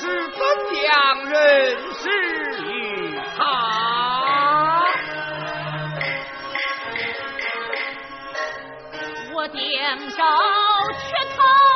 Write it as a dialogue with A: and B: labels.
A: 是怎样认识于他？
B: 我点着拳头。